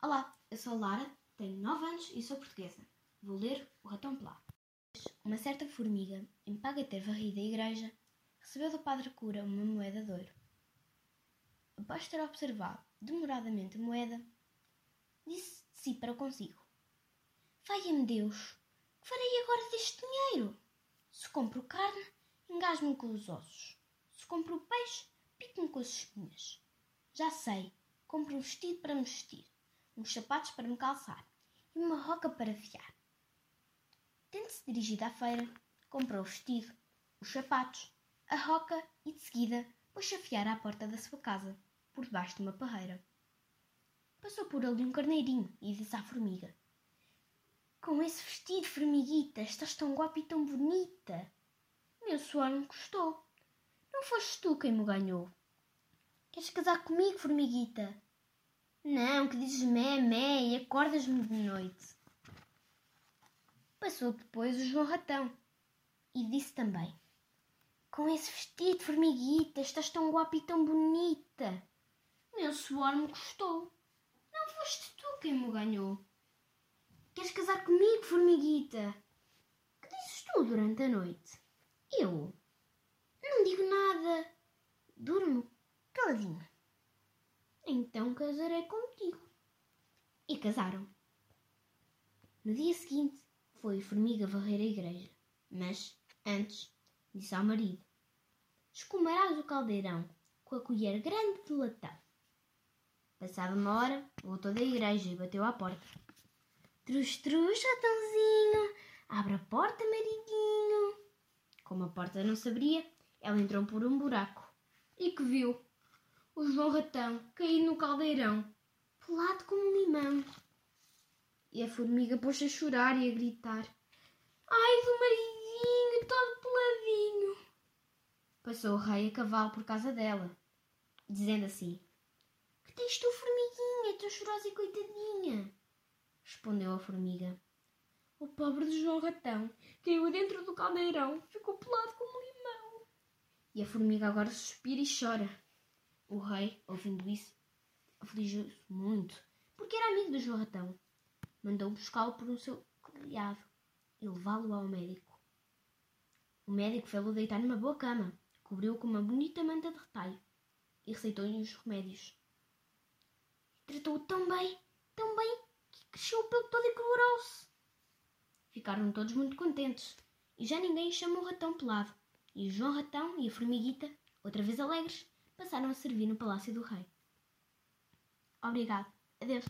Olá, eu sou Lara, tenho 9 anos e sou portuguesa. Vou ler O Ratão Pelado. Uma certa formiga, em paga ter varrido a igreja, recebeu do padre cura uma moeda de ouro. Após ter observado demoradamente a moeda, disse de si para consigo: Valha-me Deus, que farei agora deste dinheiro? Se compro carne, engasgo-me com os ossos. Se compro peixe, pico-me com as espinhas. Já sei, compro um vestido para me vestir uns sapatos para me calçar e uma roca para fiar. Tendo-se dirigido à feira, comprou o vestido, os sapatos, a roca e de seguida pôs-se a fiar à porta da sua casa, por debaixo de uma parreira. Passou por ali um carneirinho e disse à formiga: Com esse vestido, formiguita, estás tão guapa e tão bonita. Meu suor me custou. Não foste tu quem me ganhou. Queres casar comigo, formiguita? Não, que dizes mé, mé e acordas-me de noite. Passou depois o João Ratão e disse também: Com esse vestido, formiguita, estás tão guapa e tão bonita. Meu suor me custou. Não foste tu quem me ganhou. Queres casar comigo, formiguita? Que dizes tu durante a noite? Eu? Não digo nada. Durmo caladinho. Então casarei contigo. E casaram. No dia seguinte foi a formiga varrer a igreja, mas antes disse ao marido: Escumarás o caldeirão com a colher grande de latão. Passada uma hora, voltou da igreja e bateu à porta. Trus, trus, ratãozinho, abre a porta, maridinho. Como a porta não se abria, ela entrou por um buraco e que viu o João Ratão cair no caldeirão, pelado como um limão. E a formiga pôs-se a chorar e a gritar: Ai do maridinho, todo peladinho! Passou o rei a cavalo por casa dela, dizendo assim: Que tens tu, formiguinha, tão chorosa e coitadinha? Respondeu a formiga: O pobre de João Ratão caiu dentro do caldeirão, ficou pelado como um limão. E a formiga agora suspira e chora. O rei, ouvindo isso, afligiu-se muito, porque era amigo do João Ratão. Mandou buscá-lo por um seu criado e levá-lo ao médico. O médico fez-lo deitar numa boa cama, cobriu-o com uma bonita manta de retalho e receitou-lhe os remédios. Tratou-o tão bem, tão bem, que cresceu o pelo todo e colorou-se. Ficaram todos muito contentes e já ninguém chamou o ratão pelado. E o João Ratão e a formiguita, outra vez alegres, passaram a servir no palácio do rei. Obrigado. Adeus.